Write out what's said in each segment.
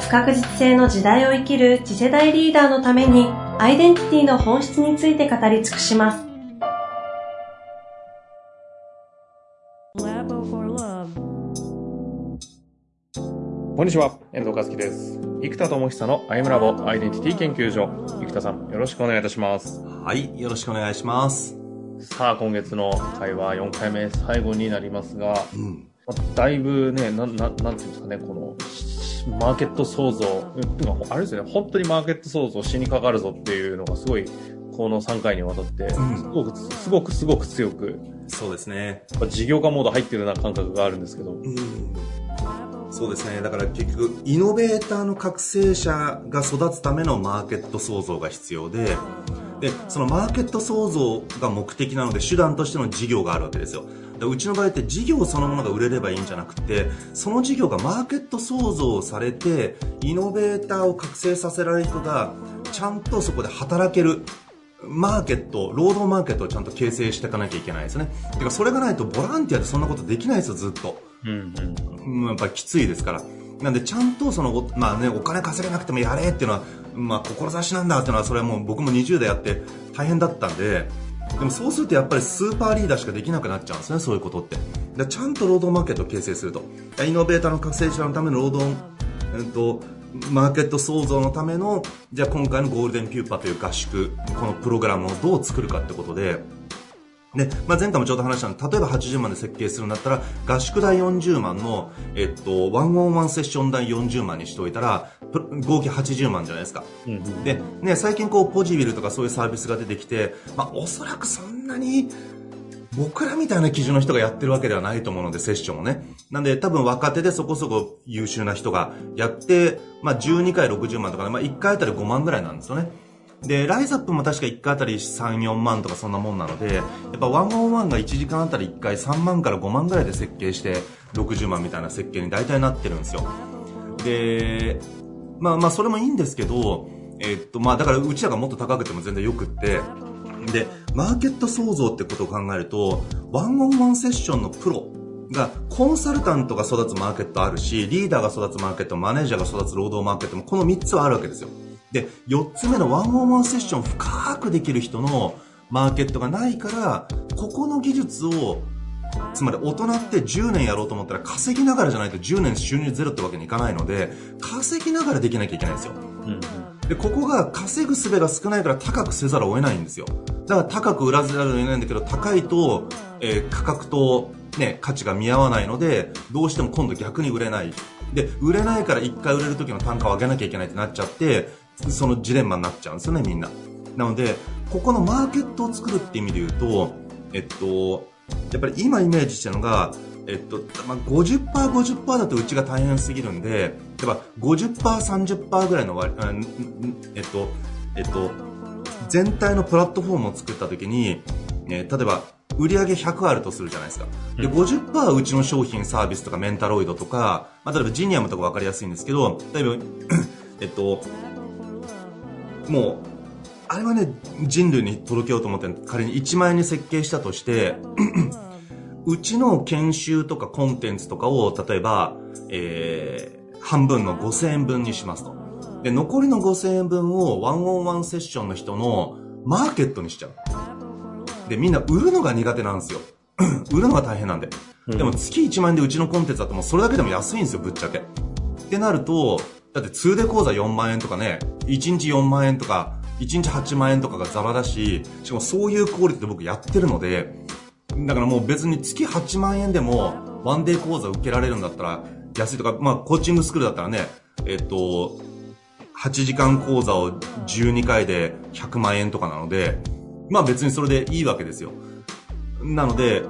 不確実性の時代を生きる次世代リーダーのためにアイデンティティの本質について語り尽くします。こんにちは、遠藤和樹です。生田智久のアイムラボアイデンティティ研究所。生田さん、よろしくお願いいたします。はい、よろしくお願いします。さあ、今月の会話4回目最後になりますが、うん、だいぶね、な、な、なんていうんですかね、この、マーケット創造、あれですよね、本当にマーケット創造しにかかるぞっていうのがすごい、この3回にわたって、すごく、すごくすごく強く、そうですね。事業家モード入ってるような感覚があるんですけど。うんそうですね。だから結局、イノベーターの覚醒者が育つためのマーケット創造が必要で、で、そのマーケット創造が目的なので、手段としての事業があるわけですよ。うちの場合って事業そのものが売れればいいんじゃなくて、その事業がマーケット創造されて、イノベーターを覚醒させられる人が、ちゃんとそこで働ける。マーケット、労働マーケットをちゃんと形成していかなきゃいけないですね。てか、それがないとボランティアでそんなことできないですよ、ずっと。うんうん。やっぱりきついですから。なんで、ちゃんとその、まあね、お金稼げなくてもやれっていうのは、まあ、志なんだっていうのは、それはもう僕も20代やって大変だったんで、でもそうするとやっぱりスーパーリーダーしかできなくなっちゃうんですね、そういうことって。でちゃんと労働マーケットを形成すると。イノベーターの覚醒者のための労働、えっと、マーケット創造のための、じゃあ今回のゴールデンピューパーという合宿、このプログラムをどう作るかってことで、で、まあ、前回もちょうど話したの例えば80万で設計するんだったら、合宿代40万の、えっと、ワンオンワンセッション代40万にしておいたら、合計80万じゃないですか。うん、で、ね、最近こう、ポジビルとかそういうサービスが出てきて、まあ、おそらくそんなに、僕らみたいな基準の人がやってるわけではないと思うので、セッションをね。なんで、多分若手でそこそこ優秀な人がやって、まあ、12回60万とかで、まあ、1回あたり5万ぐらいなんですよね。で、ライズアップも確か1回あたり3、4万とかそんなもんなので、やっぱワンオンワンが1時間あたり1回3万から5万ぐらいで設計して60万みたいな設計に大体なってるんですよ。で、まあまあそれもいいんですけど、えっとまあだからうちらがもっと高くても全然よくって、で、マーケット創造ってことを考えると、ワンオンワンセッションのプロが、コンサルタントが育つマーケットあるし、リーダーが育つマーケット、マネージャーが育つ労働マーケットも、この3つはあるわけですよ。で、4つ目のワンオンワンセッション深くできる人のマーケットがないから、ここの技術を、つまり大人って10年やろうと思ったら稼ぎながらじゃないと10年収入ゼロってわけにいかないので、稼ぎながらできなきゃいけないんですよ。うん、で、ここが稼ぐ術が少ないから高くせざるを得ないんですよ。だから高く売らざるを得ないんだけど、高いと、えー、価格とね、価値が見合わないので、どうしても今度逆に売れない。で、売れないから1回売れる時の単価を上げなきゃいけないってなっちゃって、そのジレンマになっちゃうんですよね、みんな。なので、ここのマーケットを作るって意味で言うと、えっと、やっぱり今イメージしてるのが、えっと、まあ、50%、50%だとうちが大変すぎるんで、例えば50%、30%ぐらいの割、えっと、えっと、全体のプラットフォームを作った時に、ね、例えば、売上100あるとするじゃないですか。で、50%はうちの商品、サービスとかメンタロイドとか、まあ、例えばジニアムとか分かりやすいんですけど、例えば、えっと、もう、あれはね、人類に届けようと思って仮に1万円に設計したとして、うちの研修とかコンテンツとかを、例えば、えー、半分の5000円分にしますと。で、残りの5000円分をワンオンワンセッションの人のマーケットにしちゃう。で、みんな売るのが苦手なんですよ。売るのが大変なんで。でも月1万円でうちのコンテンツだともうそれだけでも安いんですよ、ぶっちゃけ。ってなると、だって2で講座4万円とかね、1日4万円とか、1日8万円とかがザラだし、しかもそういうクオリティで僕やってるので、だからもう別に月8万円でもワンデー講座受けられるんだったら安いとか、まあコーチングスクールだったらね、えっと、8時間講座を12回で100万円とかなので、まあ別にそれでいいわけですよ。なので、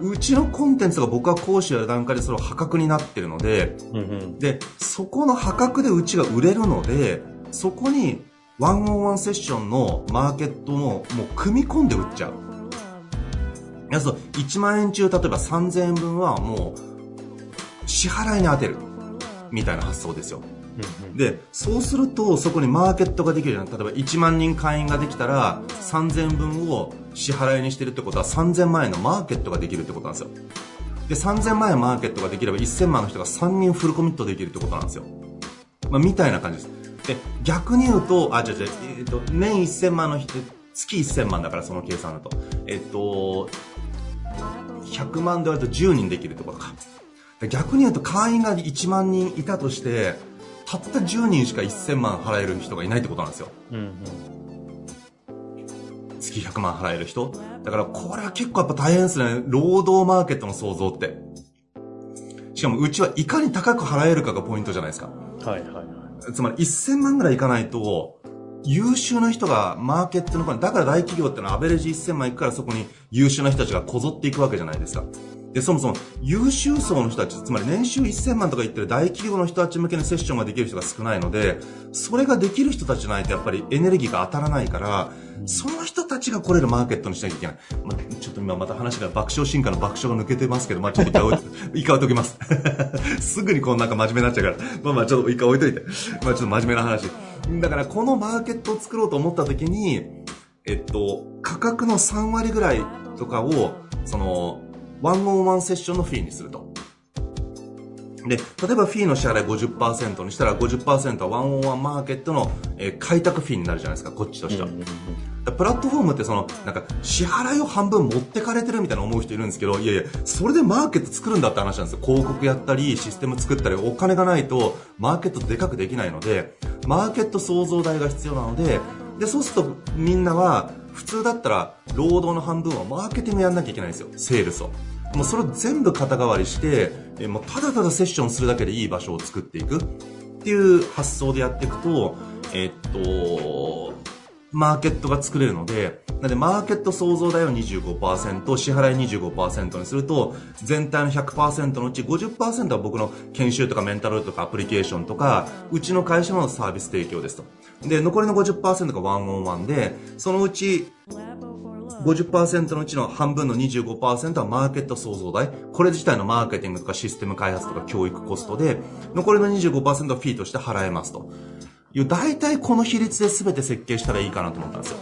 うちのコンテンツが僕は講師やる段階でそれ破格になってるので、うんうん。で、そこの破格でうちが売れるので、そこにワンオンワンセッションのマーケットももう組み込んで売っちゃう。いやそう1万円中例えば3000円分はもう支払いに当てるみたいな発想ですよ。で、そうするとそこにマーケットができるじゃん。例えば1万人会員ができたら3000円分を支払いにしてるってことは3000万円のマーケットができるってことなんですよ。で、3000万円マーケットができれば1000万の人が3人フルコミットできるってことなんですよ。まあ、みたいな感じです。で、逆に言うと、あ、違う違う、えっ、と、年1000万の人、月1000万だからその計算だと。えっ、と、100万で割ると10人できるってことか。で逆に言うと会員が1万人いたとして、たった10人しか1000万払える人がいないってことなんですよ。うんうん。月100万払える人だからこれは結構やっぱ大変ですね。労働マーケットの創造って。しかもうちはいかに高く払えるかがポイントじゃないですか。はいはいはい。つまり1000万ぐらいいかないと、優秀な人がマーケットの方に、だから大企業ってのはアベレージ1000万いくからそこに優秀な人たちがこぞっていくわけじゃないですか。で、そもそも優秀層の人たち、つまり年収1000万とか言ってる大企業の人たち向けのセッションができる人が少ないので、それができる人たちじゃないとやっぱりエネルギーが当たらないから、その人たちが来れるマーケットにしなきゃいけない。まあ、ちょっと今また話が爆笑進化の爆笑が抜けてますけど、まあちょっと一回置い 一回置いときます。すぐにこうなんか真面目になっちゃうから。まあまあちょっと一回置いといて。まあちょっと真面目な話。だからこのマーケットを作ろうと思った時に、えっと、価格の3割ぐらいとかを、その、ワンオンワンセッションのフィーにすると。で、例えばフィーの支払い50%にしたら50%はワンオンワンマーケットの、えー開拓フィーになるじゃないですか、こっちとしては。プラットフォームってその、なんか、支払いを半分持ってかれてるみたいな思う人いるんですけど、いやいや、それでマーケット作るんだって話なんですよ。広告やったり、システム作ったり、お金がないと、マーケットでかくできないので、マーケット創造代が必要なので、で、そうするとみんなは、普通だったら、労働の半分はマーケティングやんなきゃいけないんですよ。セールスを。もうそれを全部肩代わりして、えもうただただセッションするだけでいい場所を作っていくっていう発想でやっていくと、えっと、マーケットが作れるので、なのでマーケット創造代を25%、支払い25%にすると、全体の100%のうち50%は僕の研修とかメンタルとかアプリケーションとか、うちの会社のサービス提供ですと。で、残りの50%がワンオンワンで、そのうち50%のうちの半分の25%はマーケット創造代。これ自体のマーケティングとかシステム開発とか教育コストで、残りの25%はフィーとして払えますと。いう、大体この比率で全て設計したらいいかなと思ったんですよ。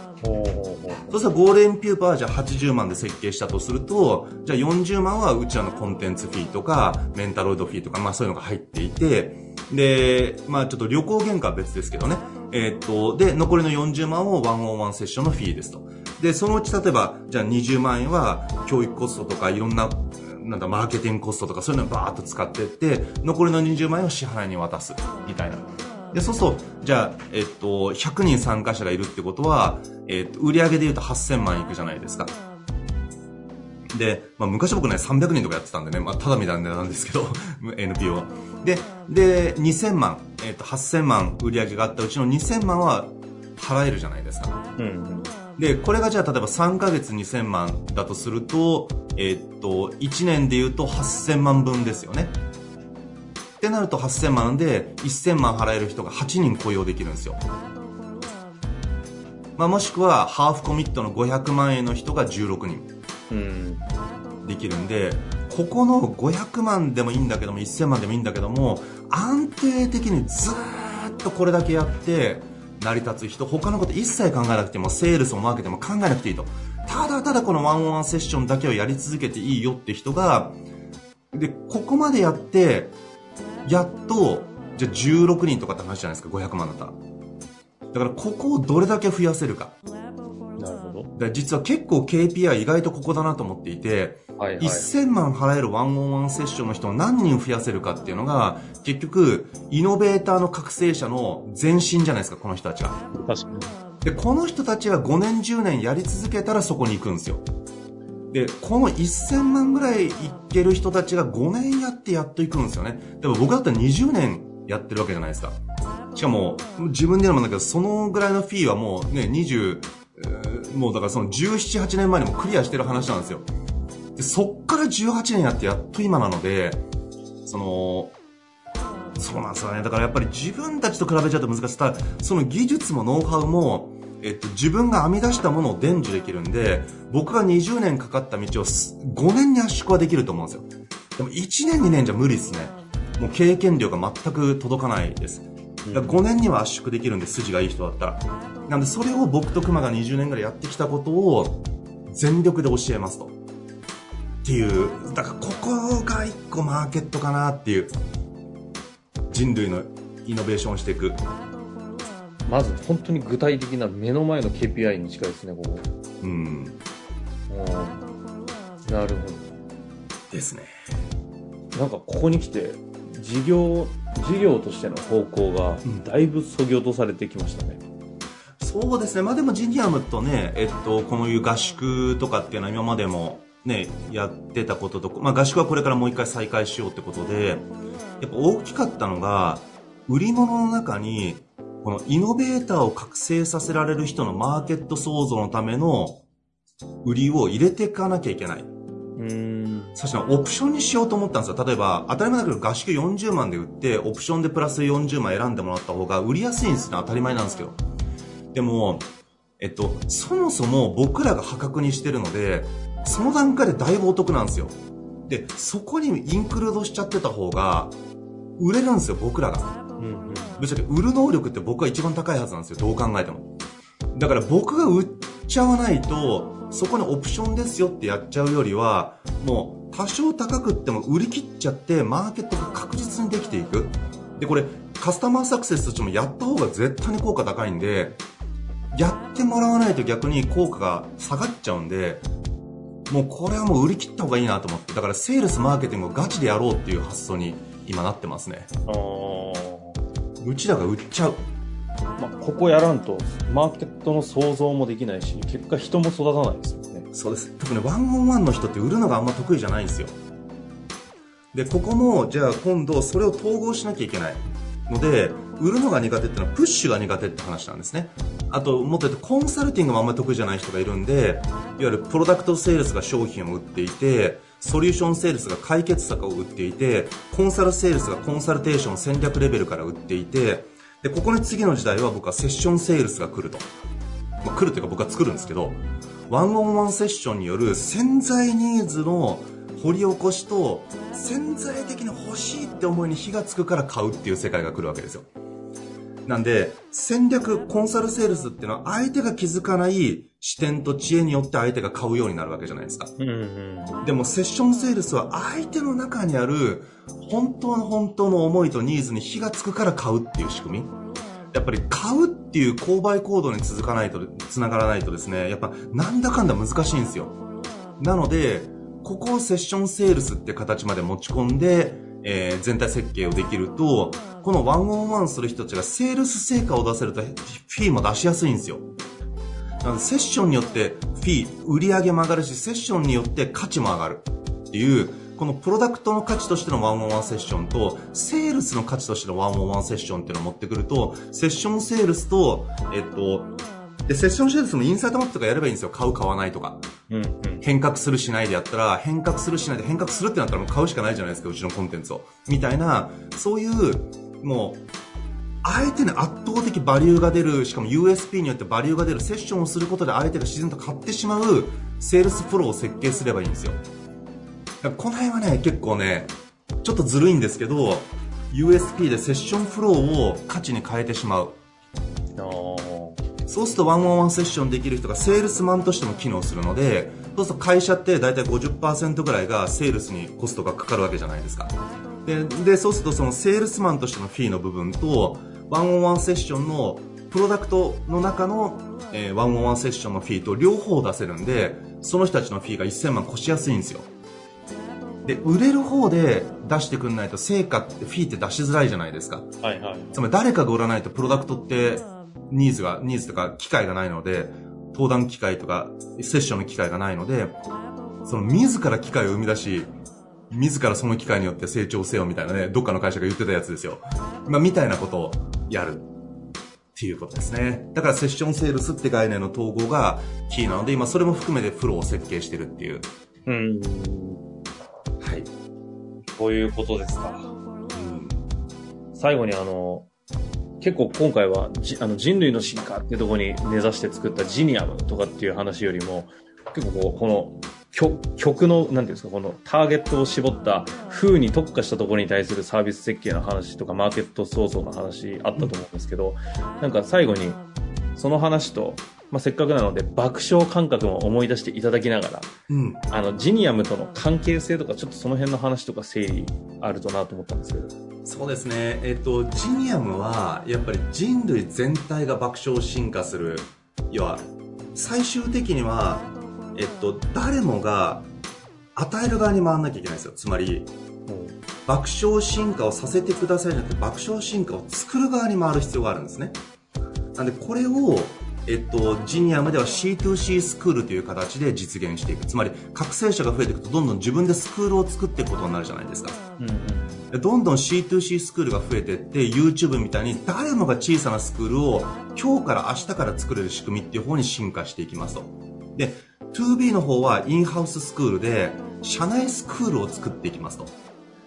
そしたらゴールデンピューパーはじゃあ80万で設計したとすると、じゃあ40万はうちらのコンテンツフィーとか、メンタロイドフィーとか、まあそういうのが入っていて、で、まあちょっと旅行原価は別ですけどね。えーっと、で、残りの40万をワンオンワンセッションのフィーですと。で、そのうち例えば、じゃあ20万円は教育コストとかいろんな、なんだ、マーケティングコストとかそういうのをバーッと使っていって、残りの20万円を支払いに渡す、みたいな。で、そうすると、じゃあ、えっと、100人参加者がいるってことは、えっと、売上で言うと8000万いくじゃないですか。で、まあ、昔僕ね、300人とかやってたんでね、まあ、ただみたいな値段なんですけど、NPO。で、で、2000万、えっと、8000万売り上げがあったうちの2000万は払えるじゃないですか。うん。で、これがじゃあ例えば3ヶ月2000万だとすると、えーっと、1年で言うと8000万分ですよね。ってなると8000万で1000万払える人が8人雇用できるんですよ。まあ、もしくはハーフコミットの500万円の人が16人。できるんで、ここの500万でもいいんだけども、1000万でもいいんだけども、安定的にずっとこれだけやって、成り立つ人、他のこと一切考えなくても、セールスもマーケティングも考えなくていいと。ただただこのワンオンワンセッションだけをやり続けていいよって人が、で、ここまでやって、やっと、じゃあ16人とかって話じゃないですか、500万だったら。だからここをどれだけ増やせるか。なるほど。だから実は結構 KPI 意外とここだなと思っていて、はいはい。1000万払えるワンオンワンセッションの人を何人増やせるかっていうのが、結局、イノベーターの覚醒者の前身じゃないですか、この人たちが。確かに。で、この人たちが5年、10年やり続けたらそこに行くんですよ。で、この1000万ぐらいいける人たちが5年やってやっと行くんですよね。でも僕だったら20年やってるわけじゃないですか。しかも、自分で言うのもなんだけど、そのぐらいのフィーはもうね、20、えーもうだからその17、8年前にもクリアしてる話なんですよ。ででそっから18年やってやっと今なので、その、そうなんですよね。だからやっぱり自分たちと比べちゃうと難しい。ただ、その技術もノウハウも、えっと、自分が編み出したものを伝授できるんで、僕が20年かかった道を5年に圧縮はできると思うんですよ。でも1年2年じゃ無理ですね。もう経験量が全く届かないです。5年には圧縮できるんで、筋がいい人だったら。なんで、それを僕と熊が20年ぐらいやってきたことを全力で教えますと。っていう、だからここが一個マーケットかなっていう。人類のイノベーションしていく。まず本当に具体的な目の前の KPI に近いですね、ここ。うん。なるほど。ですね。なんかここに来て、事業、事業としての方向が、だいぶそぎ落とされてきましたね。うん、そうですね。まあでもジニアムとね、えっと、このいう合宿とかっていうのは今までもね、やってたことと、まあ合宿はこれからもう一回再開しようってことで、やっぱ大きかったのが、売り物の中にこのイノベーターを覚醒させられる人のマーケット創造のための売りを入れていかなきゃいけない。うん。そしてオプションにしようと思ったんですよ。例えば、当たり前だけど合宿40万で売って、オプションでプラス40万選んでもらった方が売りやすいんですね。当たり前なんですけど。でも、えっと、そもそも僕らが破格にしてるので、その段階でだいぶお得なんですよ。で、そこにインクルードしちゃってた方が、売れるんですよ、僕らが。うんうんぶっちゃけ売る能力って僕は一番高いはずなんですよ、どう考えても。だから僕が売っちゃわないと、そこにオプションですよってやっちゃうよりは、もう多少高くっても売り切っちゃって、マーケットが確実にできていく。で、これ、カスタマーサクセスとしてもやった方が絶対に効果高いんで、やってもらわないと逆に効果が下がっちゃうんで、もうこれはもう売り切った方がいいなと思って、だからセールスマーケティングをガチでやろうっていう発想に今なってますね。うちらが売っちゃう。まあ、ここやらんと、マーケットの想像もできないし、結果人も育たないですよね。そうです。特にワンオンワンの人って売るのがあんま得意じゃないんですよ。で、ここも、じゃあ今度それを統合しなきゃいけない。ので、売るのが苦手っていうのはプッシュが苦手って話なんですね。あと、もっと言うとコンサルティングもあんまり得意じゃない人がいるんで、いわゆるプロダクトセールスが商品を売っていて、ソリューションセールスが解決策を売っていて、コンサルセールスがコンサルテーション戦略レベルから売っていて、で、ここに次の時代は僕はセッションセールスが来ると。まあ、来るというか僕は作るんですけど、ワンオンワンセッションによる潜在ニーズの掘り起こしと潜在的に欲しいって思いに火がつくから買うっていう世界が来るわけですよ。なんで、戦略、コンサルセールスっていうのは相手が気づかない視点と知恵によって相手が買うようになるわけじゃないですか。うんうん、でもセッションセールスは相手の中にある本当の本当の思いとニーズに火がつくから買うっていう仕組み。やっぱり買うっていう購買行動に続かないと、繋がらないとですね、やっぱなんだかんだ難しいんですよ。なので、ここをセッションセールスって形まで持ち込んで、えー、全体設計をできると、このワンオンワンする人たちがセールス成果を出せると、フィーも出しやすいんですよ。なので、セッションによってフィー、売り上げも上がるし、セッションによって価値も上がるっていう、このプロダクトの価値としてのワンオンワンセッションと、セールスの価値としてのワンオンワンセッションっていうのを持ってくると、セッションセールスと、えっと、で、セッションセールスもインサイトマップとかやればいいんですよ。買う、買わないとか。変革するしないでやったら、変革するしないで変革するってなったらもう買うしかないじゃないですか、うちのコンテンツを。みたいな、そういう、もう、相手に圧倒的バリューが出る、しかも USP によってバリューが出るセッションをすることで相手が自然と買ってしまうセールスフローを設計すればいいんですよ。この辺はね、結構ね、ちょっとずるいんですけど、USP でセッションフローを価値に変えてしまう。そうするとワンオンワンセッションできる人がセールスマンとしても機能するので、そうすると会社って大体50%ぐらいがセールスにコストがかかるわけじゃないですか。で、でそうするとそのセールスマンとしてのフィーの部分と、ワンオンワンセッションのプロダクトの中の、えー、ワンオンワンセッションのフィーと両方出せるんで、その人たちのフィーが1000万越しやすいんですよ。で、売れる方で出してくんないと成果ってフィーって出しづらいじゃないですか。はいはい。つまり誰かが売らないとプロダクトってニーズが、ニーズとか機会がないので、登壇機会とか、セッションの機会がないので、その自ら機会を生み出し、自らその機会によって成長せよみたいなね、どっかの会社が言ってたやつですよ。まあ、みたいなことをやる。っていうことですね。だからセッションセールスって概念の統合がキーなので、今それも含めてフローを設計してるっていううん。はい。そういうことですか。うん。最後にあの、結構今回はじあの人類の進化っていうところに根ざして作ったジニアムとかっていう話よりも、結構こう、この曲の、なんていうんですか、このターゲットを絞った風に特化したところに対するサービス設計の話とか、マーケット創造の話あったと思うんですけど、なんか最後に、その話と、まあ、せっかくなので爆笑感覚も思い出していただきながら、うん、あの、ジニアムとの関係性とか、ちょっとその辺の話とか整理あるとなと思ったんですけど。そうですね。えっと、ジニアムは、やっぱり人類全体が爆笑進化する。要は、最終的には、えっと、誰もが与える側に回らなきゃいけないんですよ。つまり、爆笑進化をさせてくださいじゃなくて、爆笑進化を作る側に回る必要があるんですね。なんで、これを、えっと、ジニアムでは C2C スクールという形で実現していく。つまり、覚醒者が増えていくと、どんどん自分でスクールを作っていくことになるじゃないですか。うん、どんどん C2C スクールが増えていって、YouTube みたいに誰もが小さなスクールを今日から明日から作れる仕組みっていう方に進化していきますと。で、2B の方はインハウススクールで、社内スクールを作っていきますと。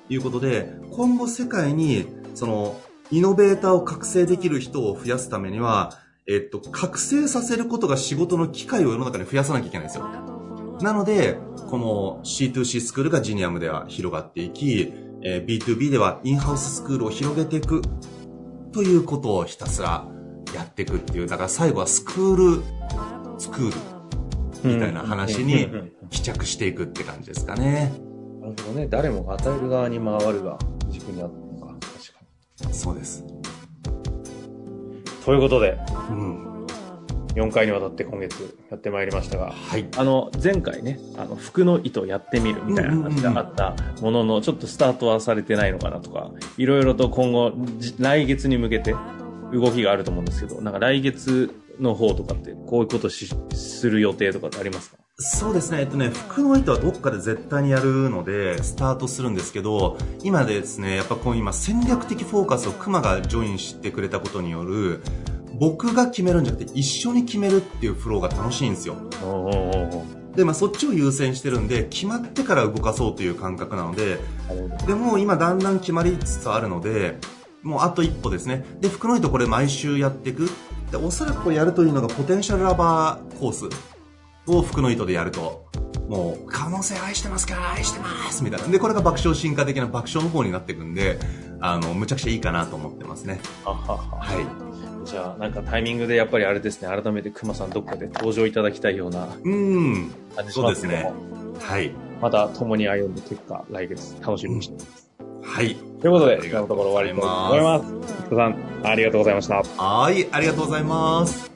いうことで、今後世界に、その、イノベーターを覚醒できる人を増やすためには、えっと、覚醒させることが仕事の機会を世の中に増やさなきゃいけないんですよ。なので、この C2C スクールがジニアムでは広がっていき、えー、B2B ではインハウススクールを広げていくということをひたすらやっていくっていう、だから最後はスクール、スクールみたいな話に帰着していくって感じですかね。なるほどね。誰もが与える側に回るが軸にあったのか。確かに。そうです。ということで、うん、4回にわたって今月やってまいりましたが、はい、あの前回ねあの服の糸やってみるみたいな話があったもののちょっとスタートはされてないのかなとかいろいろと今後来月に向けて動きがあると思うんですけどなんか来月の方とかってこういうことしする予定とかってありますか？そうですね。えっとね、服の糸はどっかで絶対にやるので、スタートするんですけど、今ですね、やっぱこう今戦略的フォーカスをクマがジョインしてくれたことによる、僕が決めるんじゃなくて一緒に決めるっていうフローが楽しいんですよ。で、まあそっちを優先してるんで、決まってから動かそうという感覚なので、でも今だんだん決まりつつあるので、もうあと一歩ですね。で、服の糸これ毎週やっていく。で、おそらくやるといいのがポテンシャルラバーコース。を服の糸でやると、もう、可能性愛してますか？愛してますみたいな。で、これが爆笑進化的な爆笑の方になっていくんで、あの、むちゃくちゃいいかなと思ってますね。はい。じゃあ、なんかタイミングでやっぱりあれですね、改めて熊さんどっかで登場いただきたいような。うん。そうですね。はい。また共に歩んで結果、来月楽しみにしています。うん、はい。ということで、今のところ終わりと思います。ありがとうございました。はい、ありがとうございます。